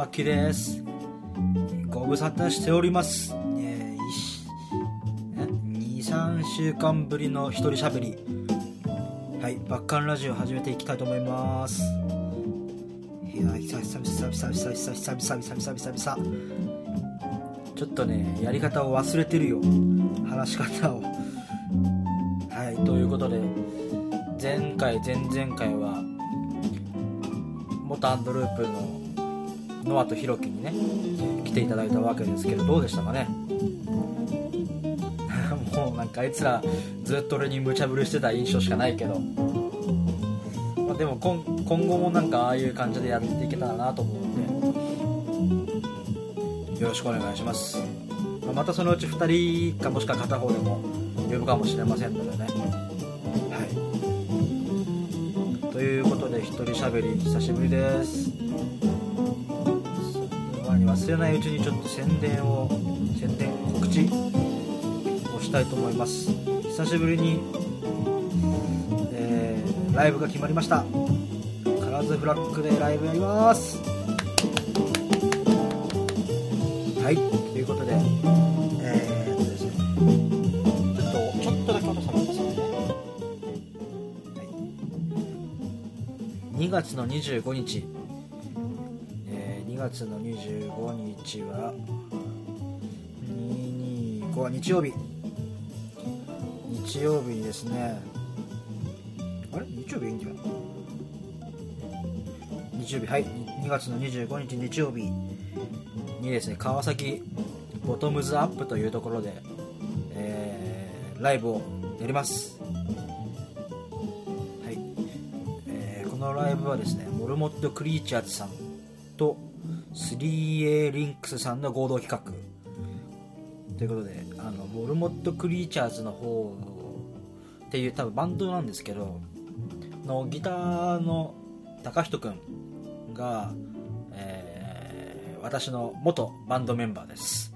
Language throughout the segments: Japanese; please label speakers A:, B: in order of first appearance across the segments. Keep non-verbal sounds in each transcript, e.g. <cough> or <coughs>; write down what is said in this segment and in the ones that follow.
A: バッキーです。ご無沙汰しております、えー、23週間ぶりの一人しゃべり。はいバッカンラジオ始めていきたいと思います。いや久々久々久々久々久々久々久々。ちょっとねやり方を忘れてるよ。話し方を。はいということで前回前々回は元アンドループのノアとヒロキにね来ていただいたわけですけどどうでしたかね？<laughs> もうなんかあいつらずっと俺に無茶ぶりしてた印象しかないけど、まあ、でも今今後もなんかああいう感じでやっていけたらなと思うんで。よろしくお願いします、まあまたそのうち2人かもしくは片方でも呼ぶかもしれませんのでね。はい。ということで一人喋り久しぶりです。忘れないうちにちょっと宣伝を宣伝告知をしたいと思います。久しぶりに、えーライブが決まりました。カラーズフラッグでライブやります。はい。ということでえ、っとですね。ちょっとちょっとだけ音下げますねはい。2月の25日。月の25日は225日。曜日。日曜日にですね。あれ？日曜日いいんじゃん日曜日はい。2月の25日日曜日にですね川崎ボトムズアップというところで、えーライブをやります。はい、えーこのライブはですねモルモットクリーチャーズさんと 3A リンクスさんの合同企画。ということであのモルモットクリーチャーズの方っていう多分バンドなんですけどのギターの高人くんが、えー私の元バンドメンバーです。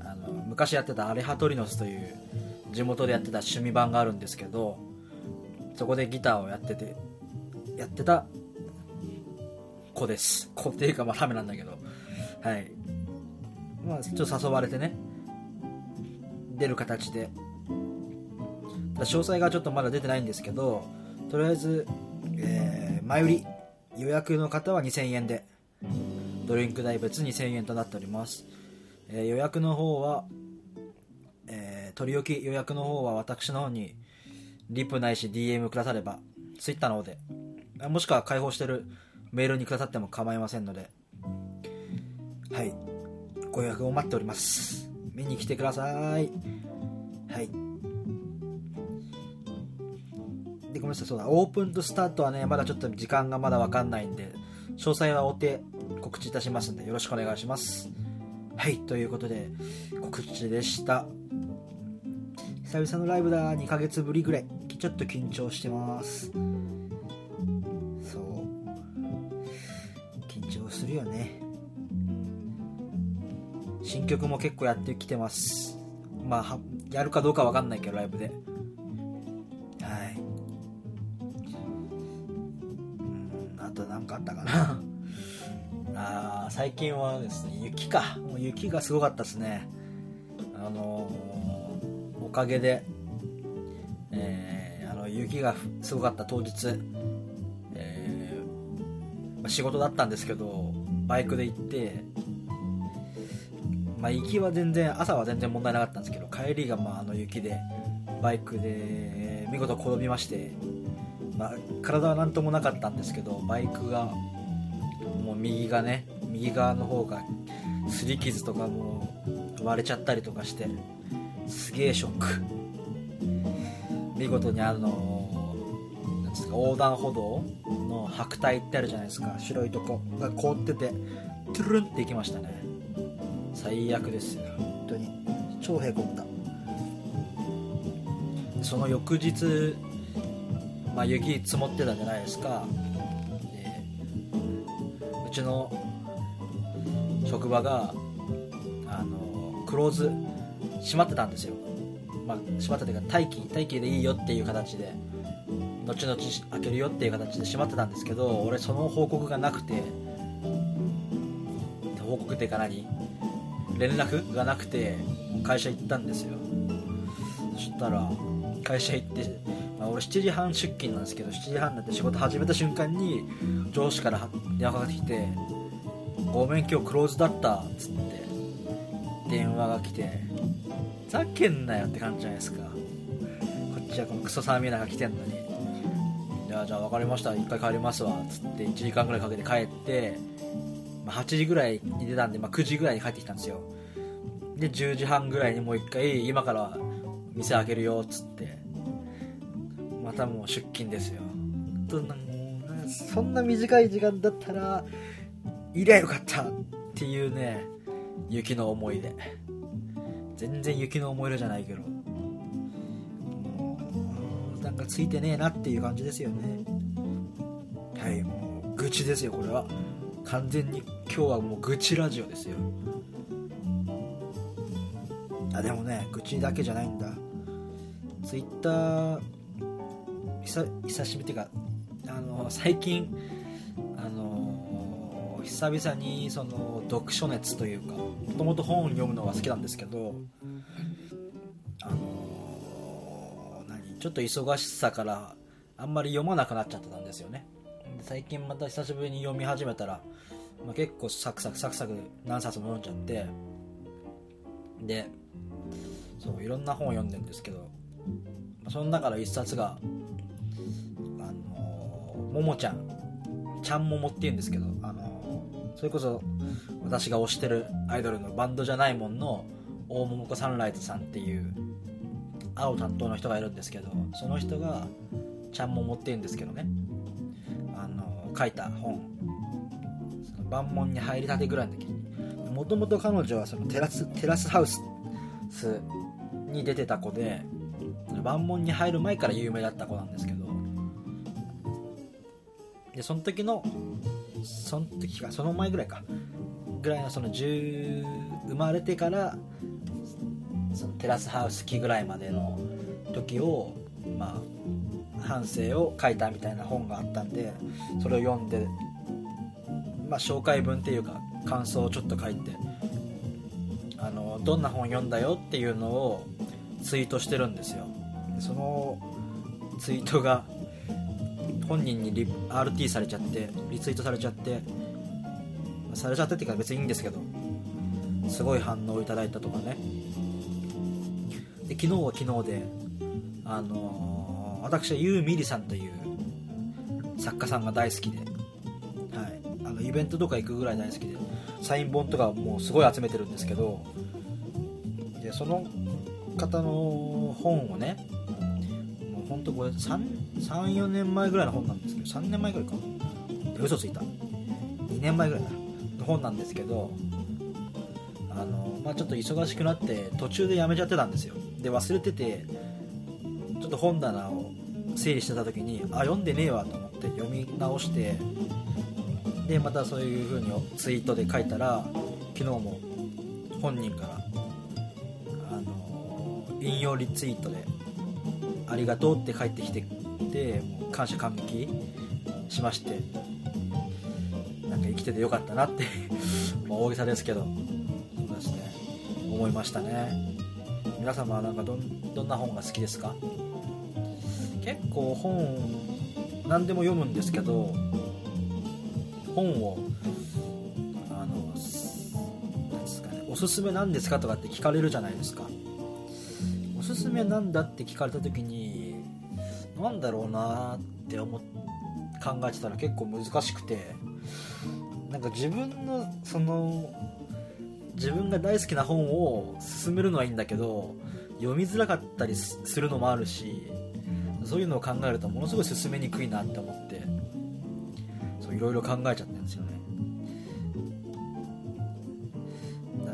A: あの昔やってたアレハトリノスという地元でやってた趣味版があるんですけどそこでギターをやっててやってた子です。子っていうかまあダメなんだけど。はい。まあちょっと誘われてね。出る形で。詳細がちょっとまだ出てないんですけどとりあえず、えー前売り。予約の方は2000円で。ドリンク代別2000円となっております、えー予約の方は、えー取り置き予約の方は私の方にリプないし DM くだされば Twitter の方で。もしくは開放してるメールにくださっても構いませんので。はい。ご予約を待っております。見に来てください。はい。でごめんなさい。そうだ。オープンとスタートはねまだちょっと時間がまだ分かんないんで詳細は追って告知いたしますんでよろしくお願いします。はい。ということで告知でした。久々のライブだ。2ヶ月ぶりぐらい。ちょっと緊張してます。よね。新曲も結構やってきてます。まあはやるかどうかわかんないけどライブで。はい。うんあと何かあったかな。<laughs> あ最近はですね雪か。もう雪がすごかったですね。あのーおかげで、えーあの雪がすごかった当日、えーまあ仕事だったんですけどバイクで行って、まあ、行きは全然朝は全然問題なかったんですけど帰りがまああの雪でバイクで見事転びまして、まあ、体は何ともなかったんですけどバイクがもう右がね右側の方がすり傷とかも割れちゃったりとかしてすげえショック。見事にあのですか？横断歩道の白帯ってあるじゃないですか。白いとこ。が凍っててトゥルンっていきましたね。最悪ですよ。本当に。超へこんだその翌日、まあ、雪積もってたじゃないですか。でうちの職場があのクローズ閉まってたんですよ、まあ、閉まったというか待機待機でいいよっていう形で。後々開けるよっていう形で閉まってたんですけど俺その報告がなくて報告っていうか何？連絡がなくて会社行ったんですよ。そしたら会社行って、まあ、俺7時半出勤なんですけど7時半になって仕事始めた瞬間に上司から電話かかってきて「ごめん今日クローズだった」っつって電話が来てざけんなよって感じじゃないですか。こっちはこのクソサーミーナが来てんのに。じゃあ分かりました。一回帰りますわ。っつって1時間ぐらいかけて帰ってまあ、8時ぐらいに出たんで、まあ、9時ぐらいに帰ってきたんですよ。で10時半ぐらいにもう一回今から店開けるよ。っつって。またもう出勤ですよ。とそんな短い時間だったらいりゃよかったっていうね雪の思い出。全然雪の思い出じゃないけど。んかついてねえなっていう感じですよね。はい。もう愚痴ですよこれは。完全に今日はもう愚痴ラジオですよ。あでもね愚痴だけじゃないんだ。ツイッター久久しぶりっていうかあの最近あの久々にその読書熱というかもともと本を読むのが好きなんですけどちょっと忙しさからあんまり読まなくなっちゃってたんですよね。最近また久しぶりに読み始めたら、まあ、結構サクサクサクサク何冊も読んじゃってでそういろんな本を読んでるんですけどその中の一冊があのももちゃんちゃんももっていうんですけどあのそれこそ私が推してるアイドルのバンドじゃないもんの大桃子サンライズさんっていう青担当の人がいるんですけどその人がちゃんももっていうんですけどね。あの書いた本。その万門に入りたてぐらいの時に。もともと彼女はそのテラステラスハウスに出てた子で万門に入る前から有名だった子なんですけど。でその時のその時かその前ぐらいか。ぐらいのその10生まれてからテラスハウス期ぐらいまでの時をまあ反省を書いたみたいな本があったんでそれを読んで、まあ、紹介文っていうか感想をちょっと書いてあのどんな本読んだよっていうのをツイートしてるんですよ。そのツイートが本人にリ RT されちゃってリツイートされちゃってされちゃってっていうか別にいいんですけどすごい反応をいただいたとかね。で昨日は昨日であの私はユーミリさんという作家さんが大好きで、はい、あのイベントとか行くぐらい大好きでサイン本とかもうすごい集めてるんですけどでその方の本をねもうほんとこれ34年前ぐらいの本なんですけど3年前ぐらいか嘘ついた。2年前ぐらいだ。の本なんですけどあの、まあ、ちょっと忙しくなって途中でやめちゃってたんですよ。で忘れててちょっと本棚を整理してた時にあ読んでねえわと思って読み直してでまたそういう風にツイートで書いたら昨日も本人からあの引用リツイートで「ありがとう」って返ってきててもう感謝感激しましてなんか生きててよかったなって <laughs> 大げさですけどそうですね思いましたね。皆様はなんかどんな本が好きですか？結構本何でも読むんですけど本をあのですかねおすすめなんですかとかって聞かれるじゃないですか。おすすめなんだって聞かれた時に何だろうなって思考えてたら結構難しくてなんか自分のその自分が大好きな本を勧めるのはいいんだけど読みづらかったりするのもあるしそういうのを考えるとものすごい進めにくいなって思ってそういろいろ考えちゃってるんですよね。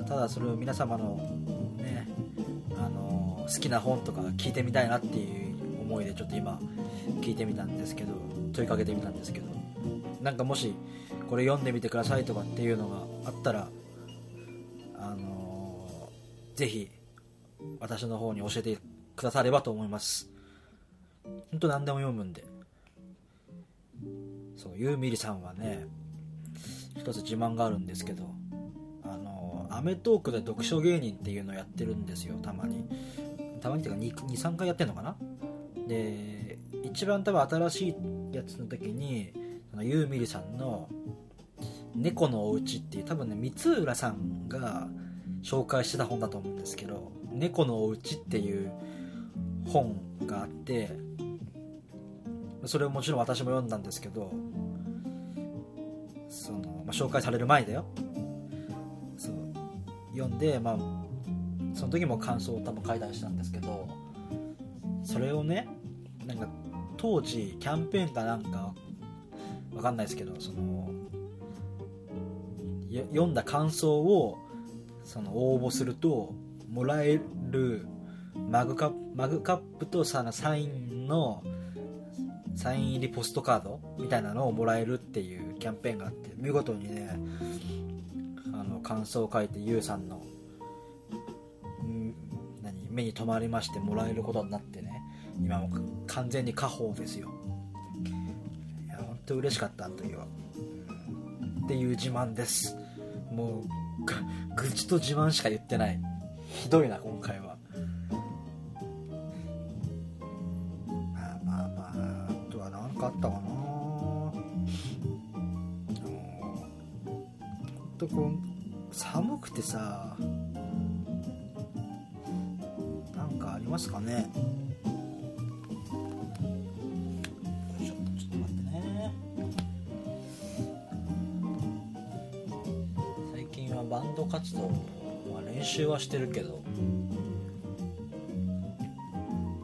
A: ただそれを皆様のねあの好きな本とか聞いてみたいなっていう思いでちょっと今聞いてみたんですけど問いかけてみたんですけどなんかもしこれ読んでみてくださいとかっていうのがあったら、ぜひ私の方に教えてくださればと思います。ほんと何でも読むんで。そうユーミリさんはね一つ自慢があるんですけどあのアメトークで読書芸人っていうのをやってるんですよたまに。たまにっていうか2、2、3回やってんのかな？で一番多分新しいやつの時にそのユーミリさんの「猫のおうち」っていう多分ね三浦さんが紹介してた本だと思うんですけど「猫のおうち」っていう本があってそれをもちろん私も読んだんですけどその、まあ、紹介される前だよ。そう。読んで、まあ、その時も感想を多分書いたりしたんですけどそれをねなんか当時キャンペーンかなんかわかんないですけどその読んだ感想をその応募するともらえるマグカップマグカップとさサインのサイン入りポストカードみたいなのをもらえるっていうキャンペーンがあって見事にねあの感想を書いてゆうさんの何目に留まりましてもらえることになってね今も完全に家宝ですよ。いや本当嬉しかったというっていう自慢です。もう愚痴と自慢しか言ってない。ひどいな今回は。まあまあまああとは何かあったかな。とこう寒くてさなんかありますかね。バンド活動は練習はしてるけど、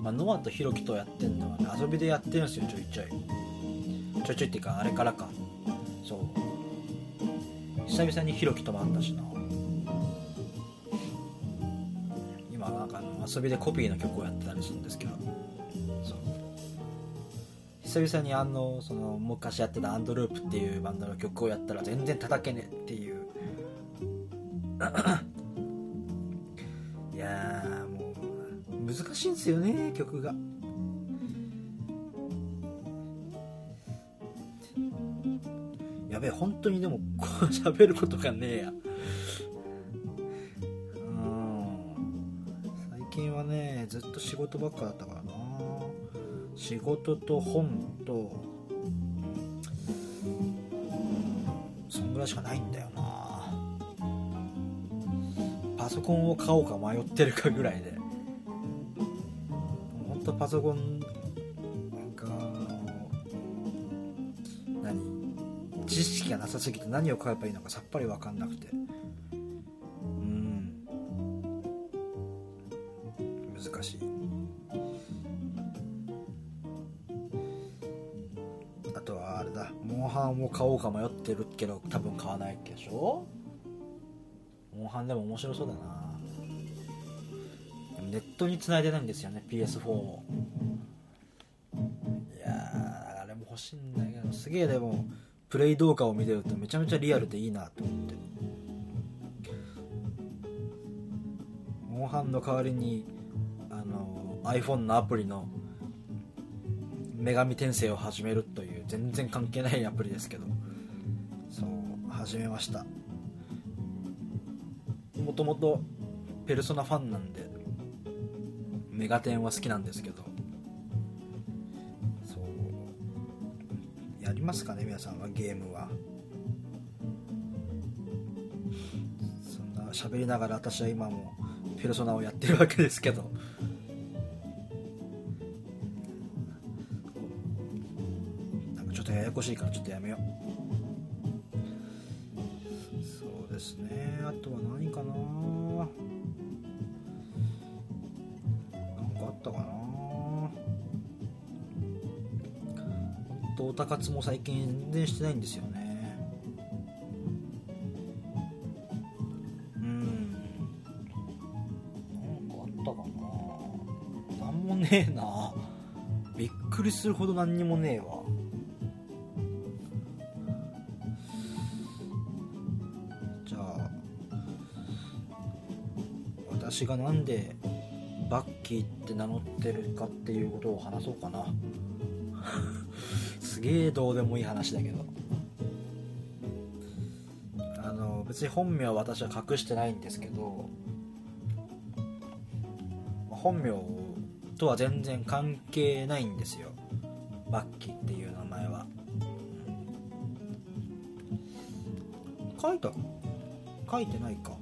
A: まあ、ノアとヒロキとやってんのは、ね、遊びでやってるんですよちょいちょい。ちょいちょいっていうかあれからか。そう。久々にヒロキとも会ったしな。今なんか遊びでコピーの曲をやってたりするんですけど。そう。久々にあのその昔やってたアンドループっていうバンドの曲をやったら全然叩けねえっていういやもう難しいんですよね曲が。やべえ本当にでもこう喋ることがねえや。最近はねずっと仕事ばっかだったからな。仕事と本とそんぐらいしかないんだよ。パソコンを買おうか迷ってるかぐらいで。本当パソコンなんか何？知識がなさすぎて何を買えばいいのかさっぱり分かんなくて。うん。難しい。あとはあれだ。モンハンを買おうか迷ってるけど多分買わないでしょ？モンハンでも面白そうだな。ネットに繋いでないんですよね PS4 を。いやあれも欲しいんだけどすげえでもプレイ動画を見てるとめちゃめちゃリアルでいいなと思ってモンハンの代わりにあの iPhone のアプリの女神転生を始めるという全然関係ないアプリですけど。そう始めました。もともとペルソナファンなんでメガテンは好きなんですけど。そうやりますかね皆さんはゲームは。そんな喋りながら私は今もペルソナをやってるわけですけど。なんかちょっとややこしいからちょっとやめようですね。あとは何かな。何かあったかな。とオタ活も最近全然してないんですよね。うん。何かあったかな。何もねえな。びっくりするほど何にもねえわ。私がなんでバッキーって名乗ってるかっていうことを話そうかな。すげえどうでもいい話だけど。あの別に本名は私は隠してないんですけど本名とは全然関係ないんですよ。バッキーっていう名前は、書いた？書いてないか。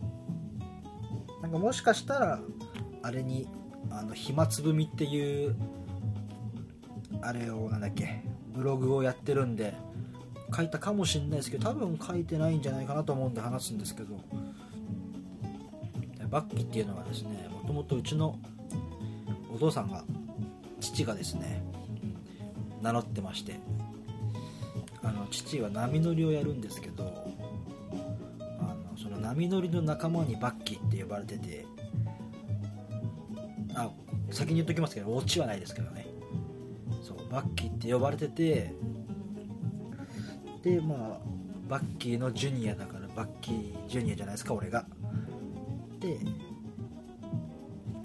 A: なんかもしかしたらあれにあの暇つぶみっていうあれをなんだっけブログをやってるんで書いたかもしれないですけど多分書いてないんじゃないかなと思うんで話すんですけどバッキっていうのはですねもともとうちのお父さんが父がですね名乗ってましてあの父は波乗りをやるんですけどあのその波乗りの仲間にバッキっ呼ばれててあ先に言っときますけどオチはないですけどね。そうバッキーって呼ばれててでまあバッキーのジュニアだからバッキージュニアじゃないですか俺が。で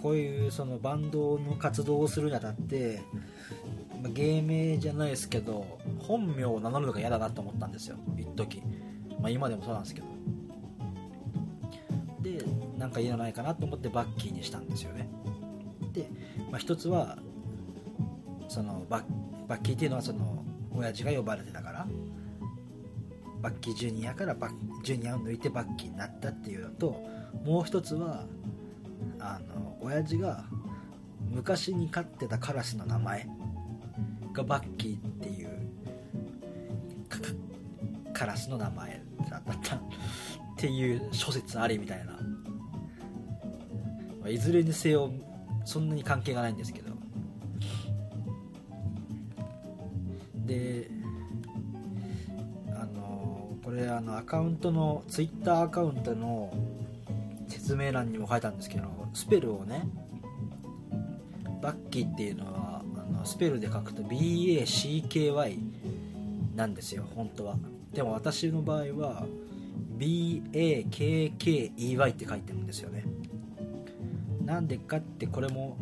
A: こういうそのバンドの活動をするにあたってま芸名じゃないですけど本名を名乗るのが嫌だなと思ったんですよ一時。まあ今でもそうなんですけど。なんかいいのないかなと思ってバッキーにしたんですよね。で、まあ、一つはそのバッバッキーっていうのはその親父が呼ばれてたからバッキージュニアからバッジュニアを抜いてバッキーになったっていうのともう一つはあの親父が昔に飼ってたカラスの名前がバッキーっていうカラスの名前だった <laughs> っていう諸説ありみたいな。いずれにせよそんなに関係がないんですけど。であのこれあのアカウントのツイッターアカウントの説明欄にも書いたんですけどスペルをねバッキーっていうのはあのスペルで書くと BACKY なんですよ本当は。でも私の場合は BAKKEY って書いてるんですよね。なんでかってこれも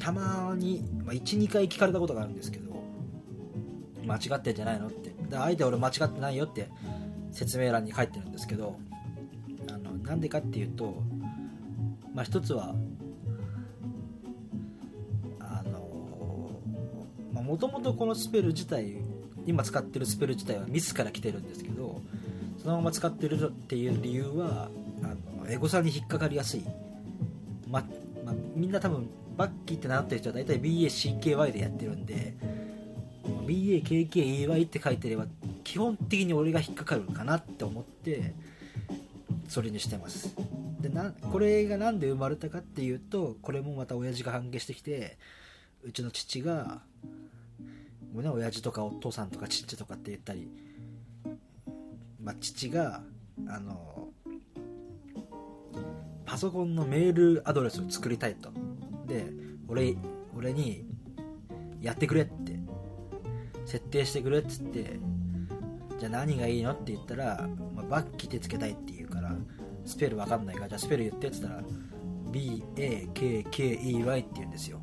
A: たまに、まあ、12回聞かれたことがあるんですけど間違ってんじゃないのって。だ相手俺間違ってないよって説明欄に書いてるんですけどあのなんでかっていうとまあ一つはあのもともとこのスペル自体今使ってるスペル自体はミスから来てるんですけどそのまま使ってるっていう理由はあのエゴサに引っかかりやすい、みんな多分バッキーってなってる人は大体 BACKY でやってるんで BAKKEY って書いてれば基本的に俺が引っかかるかなって思ってそれにしてます。でなこれが何で生まれたかっていうとこれもまた親父が反映してきてうちの父がごめんね親父とかお父さんとか父とかって言ったり、まあ、父があのパソコンのメールアドレスを作りたいと。で俺俺にやってくれって。設定してくれっつってじゃあ何がいいのって言ったら、まあ、バッキってつけたいって言うからスペルわかんないからじゃあスペル言ってっつったら BAKKEY って言うんですよ。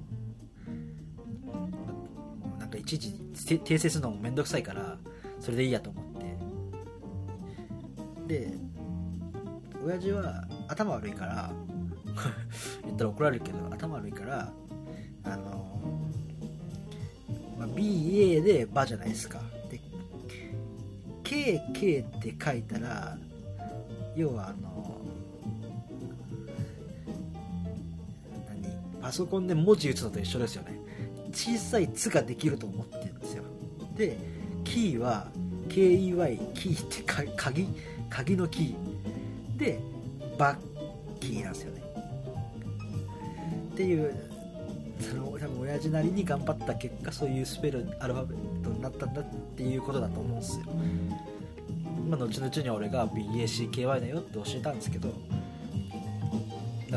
A: なんかいちいち訂正するのもめんどくさいからそれでいいやと思って。で親父は頭悪いから <laughs> 言ったら怒られるけど頭悪いからあの、まあ、BA で「バ」じゃないですか。で KK って書いたら要はあの何？パソコンで文字打つのと一緒ですよね。小さい「つ」ができると思ってるんですよ。でキーは KEY キーって鍵鍵のキー。でバッキーなんですよね。っていうその多分親父なりに頑張った結果そういうスペルアルファベットになったんだっていうことだと思うんですよ。まあ後々に俺が BACKY だよって教えたんですけど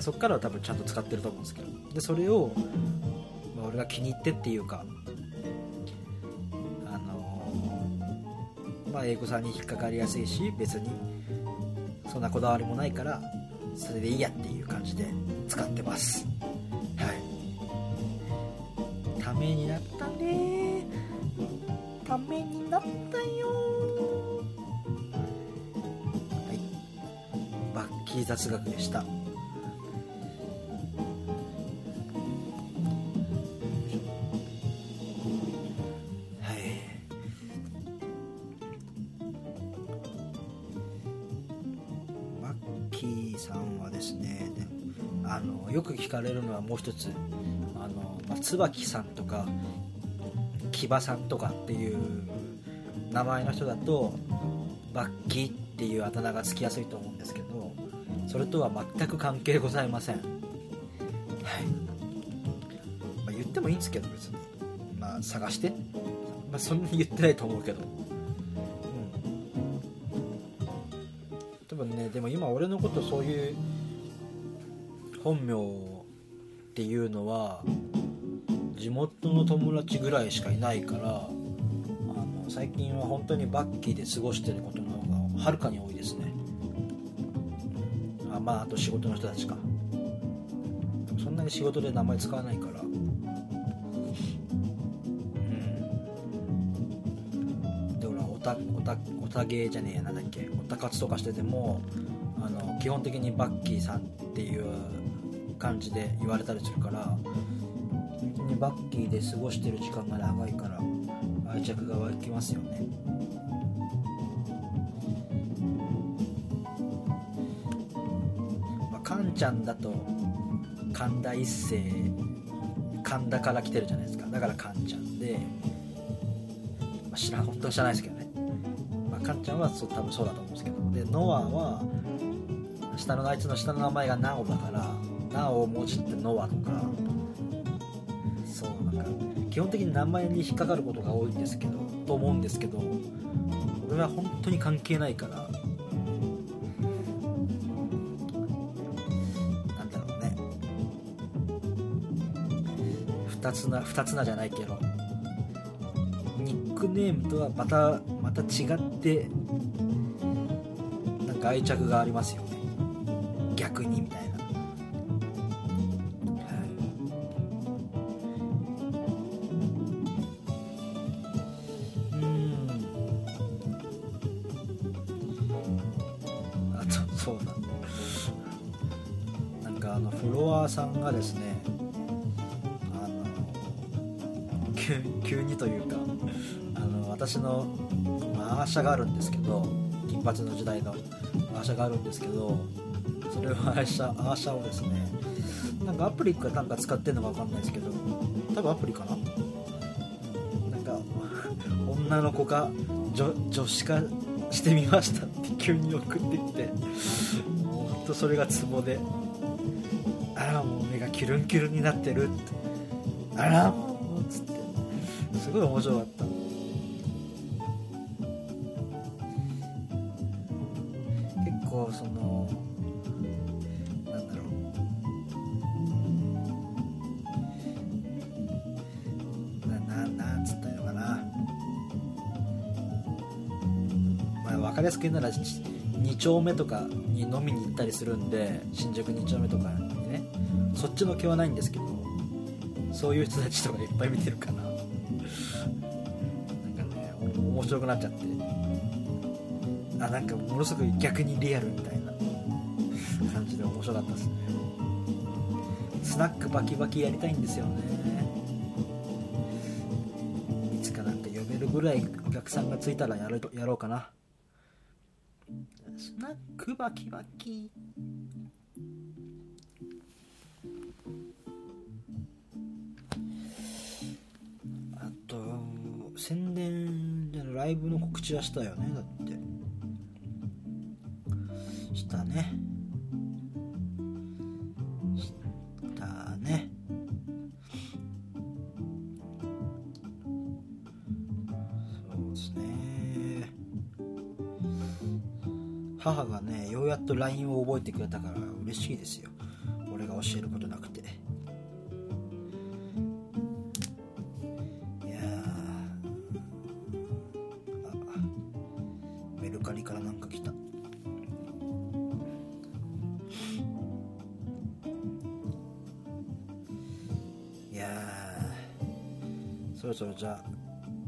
A: そっからは多分ちゃんと使ってると思うんですけど。でそれを、まあ、俺が気に入ってっていうかあのー、まあ英語さんに引っかかりやすいし別にそんなこだわりもないからそれでいいやっていう感じで使ってます。はい。ためになったね。ためになったよ。はい。バッキー雑学でした。ーさんはですねあのよく聞かれるのはもう一つあの、まあ、椿さんとか木場さんとかっていう名前の人だとバッキーっていうあだ名がつきやすいと思うんですけどそれとは全く関係ございません。はい、まあ、言ってもいいんですけど別に。まあ探して、まあ、そんなに言ってないと思うけど。でも今俺のことそういう本名っていうのは地元の友達ぐらいしかいないからあの最近は本当にバッキーで過ごしてることの方がはるかに多いですね。あまああと仕事の人たちか。そんなに仕事で名前使わないからうんでほらオタオタオタゲーじゃねえやなんだっけオタ活とかしててもあの基本的にバッキーさんっていう感じで言われたりするから本当にバッキーで過ごしてる時間が長いから愛着が湧きますよね。まあ、カンちゃんだと神田一世神田から来てるじゃないですか。だからカンちゃんで、まあ、知らん本当は知らないですけどね、まあ、カンちゃんはそう多分そうだと思うんですけど。でノアは下のあいつの下の名前がナオだからナオをもじってノアとかそうなんか基本的に名前に引っかかることが多いんですけどと思うんですけど俺は本当に関係ないから。なんだろうね。二つな二つなじゃないけど。クネームとはまたまた違ってなんか愛着がありますよね。まあアーシャがあるんですけど金髪の時代のアーシャがあるんですけどそれをアーシャアーシャをですねなんかアプリかなんか使ってるのかわかんないですけど多分アプリかな？なんか女の子が女女子化してみましたって急に送ってきてもうほんとそれがツボであらもう目がキュルンキュルンになってるってあらもうつって。すごい面白かった。なら2丁目とかに飲みに行ったりするんで新宿2丁目とかにね。そっちの気はないんですけどそういう人たちとかいっぱい見てるかな。なんかね面白くなっちゃって。あなんかものすごい逆にリアルみたいな。感じで面白かったですね。スナックバキバキやりたいんですよね。いつかなんか呼べるぐらいお客さんがついたらやるやろうかな。ナックバキバキあと宣伝でのライブの告知はしたよねだって。したね。したね。そうですね。母がねようやっと LINE を覚えてくれたから嬉しいですよ。俺が教えることなくて。いやメルカリからなんか来た。いやそろそろじゃあ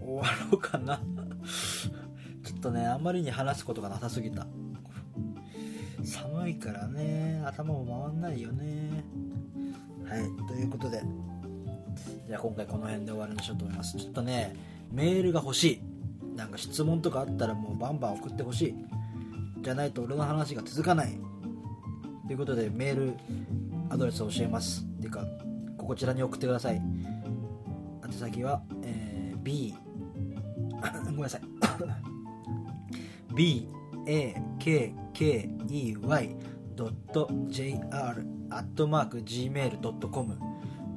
A: 終わろうかな。ちょっとねあんまりに話すことがなさすぎた。からね。頭も回んないよね。はい。ということで。じゃあ今回この辺で終わりにしようと思います。ちょっとねメールが欲しい。なんか質問とかあったらもうバンバン送ってほしい。じゃないと俺の話が続かない。ということでメールアドレスを教えます。っていうかこちらに送ってください。宛先は、えー、B <coughs> ごめんなさい。<coughs> BAKKEY bakkey.jr.gmail.com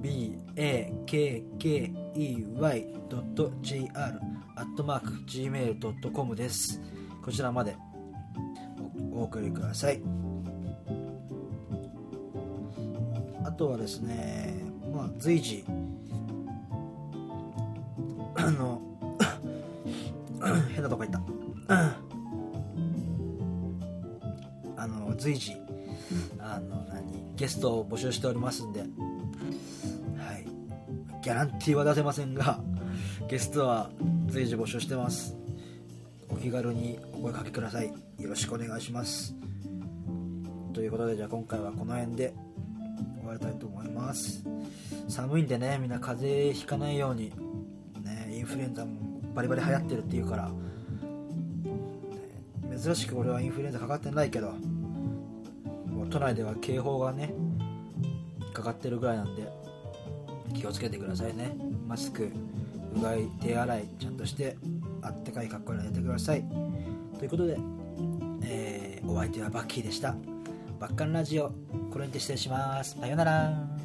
A: bakkey.jr.gmail.com です。こちらまで。お送りください。あとはですねまあ随時。あの <coughs> 変なとこ行った。<coughs> あの随時。ゲストを募集しておりますんで。はい。ギャランティーは出せませんが <laughs> ゲストは随時募集してます。お気軽にお声かけください。よろしくお願いします。ということでじゃあ今回はこの辺で終わりたいと思います。寒いんでねみんな風邪ひかないように。ねインフルエンザもバリバリ流行ってるっていうから、ね珍しく俺はインフルエンザかかってないけど。都内では警報がねかかってるぐらいなんで気をつけてくださいね。マスクうがい手洗いちゃんとしてあったかい格好に入れてください。ということで、えーお相手はバッキーでした。バッカンラジオこれにて失礼します。さようなら。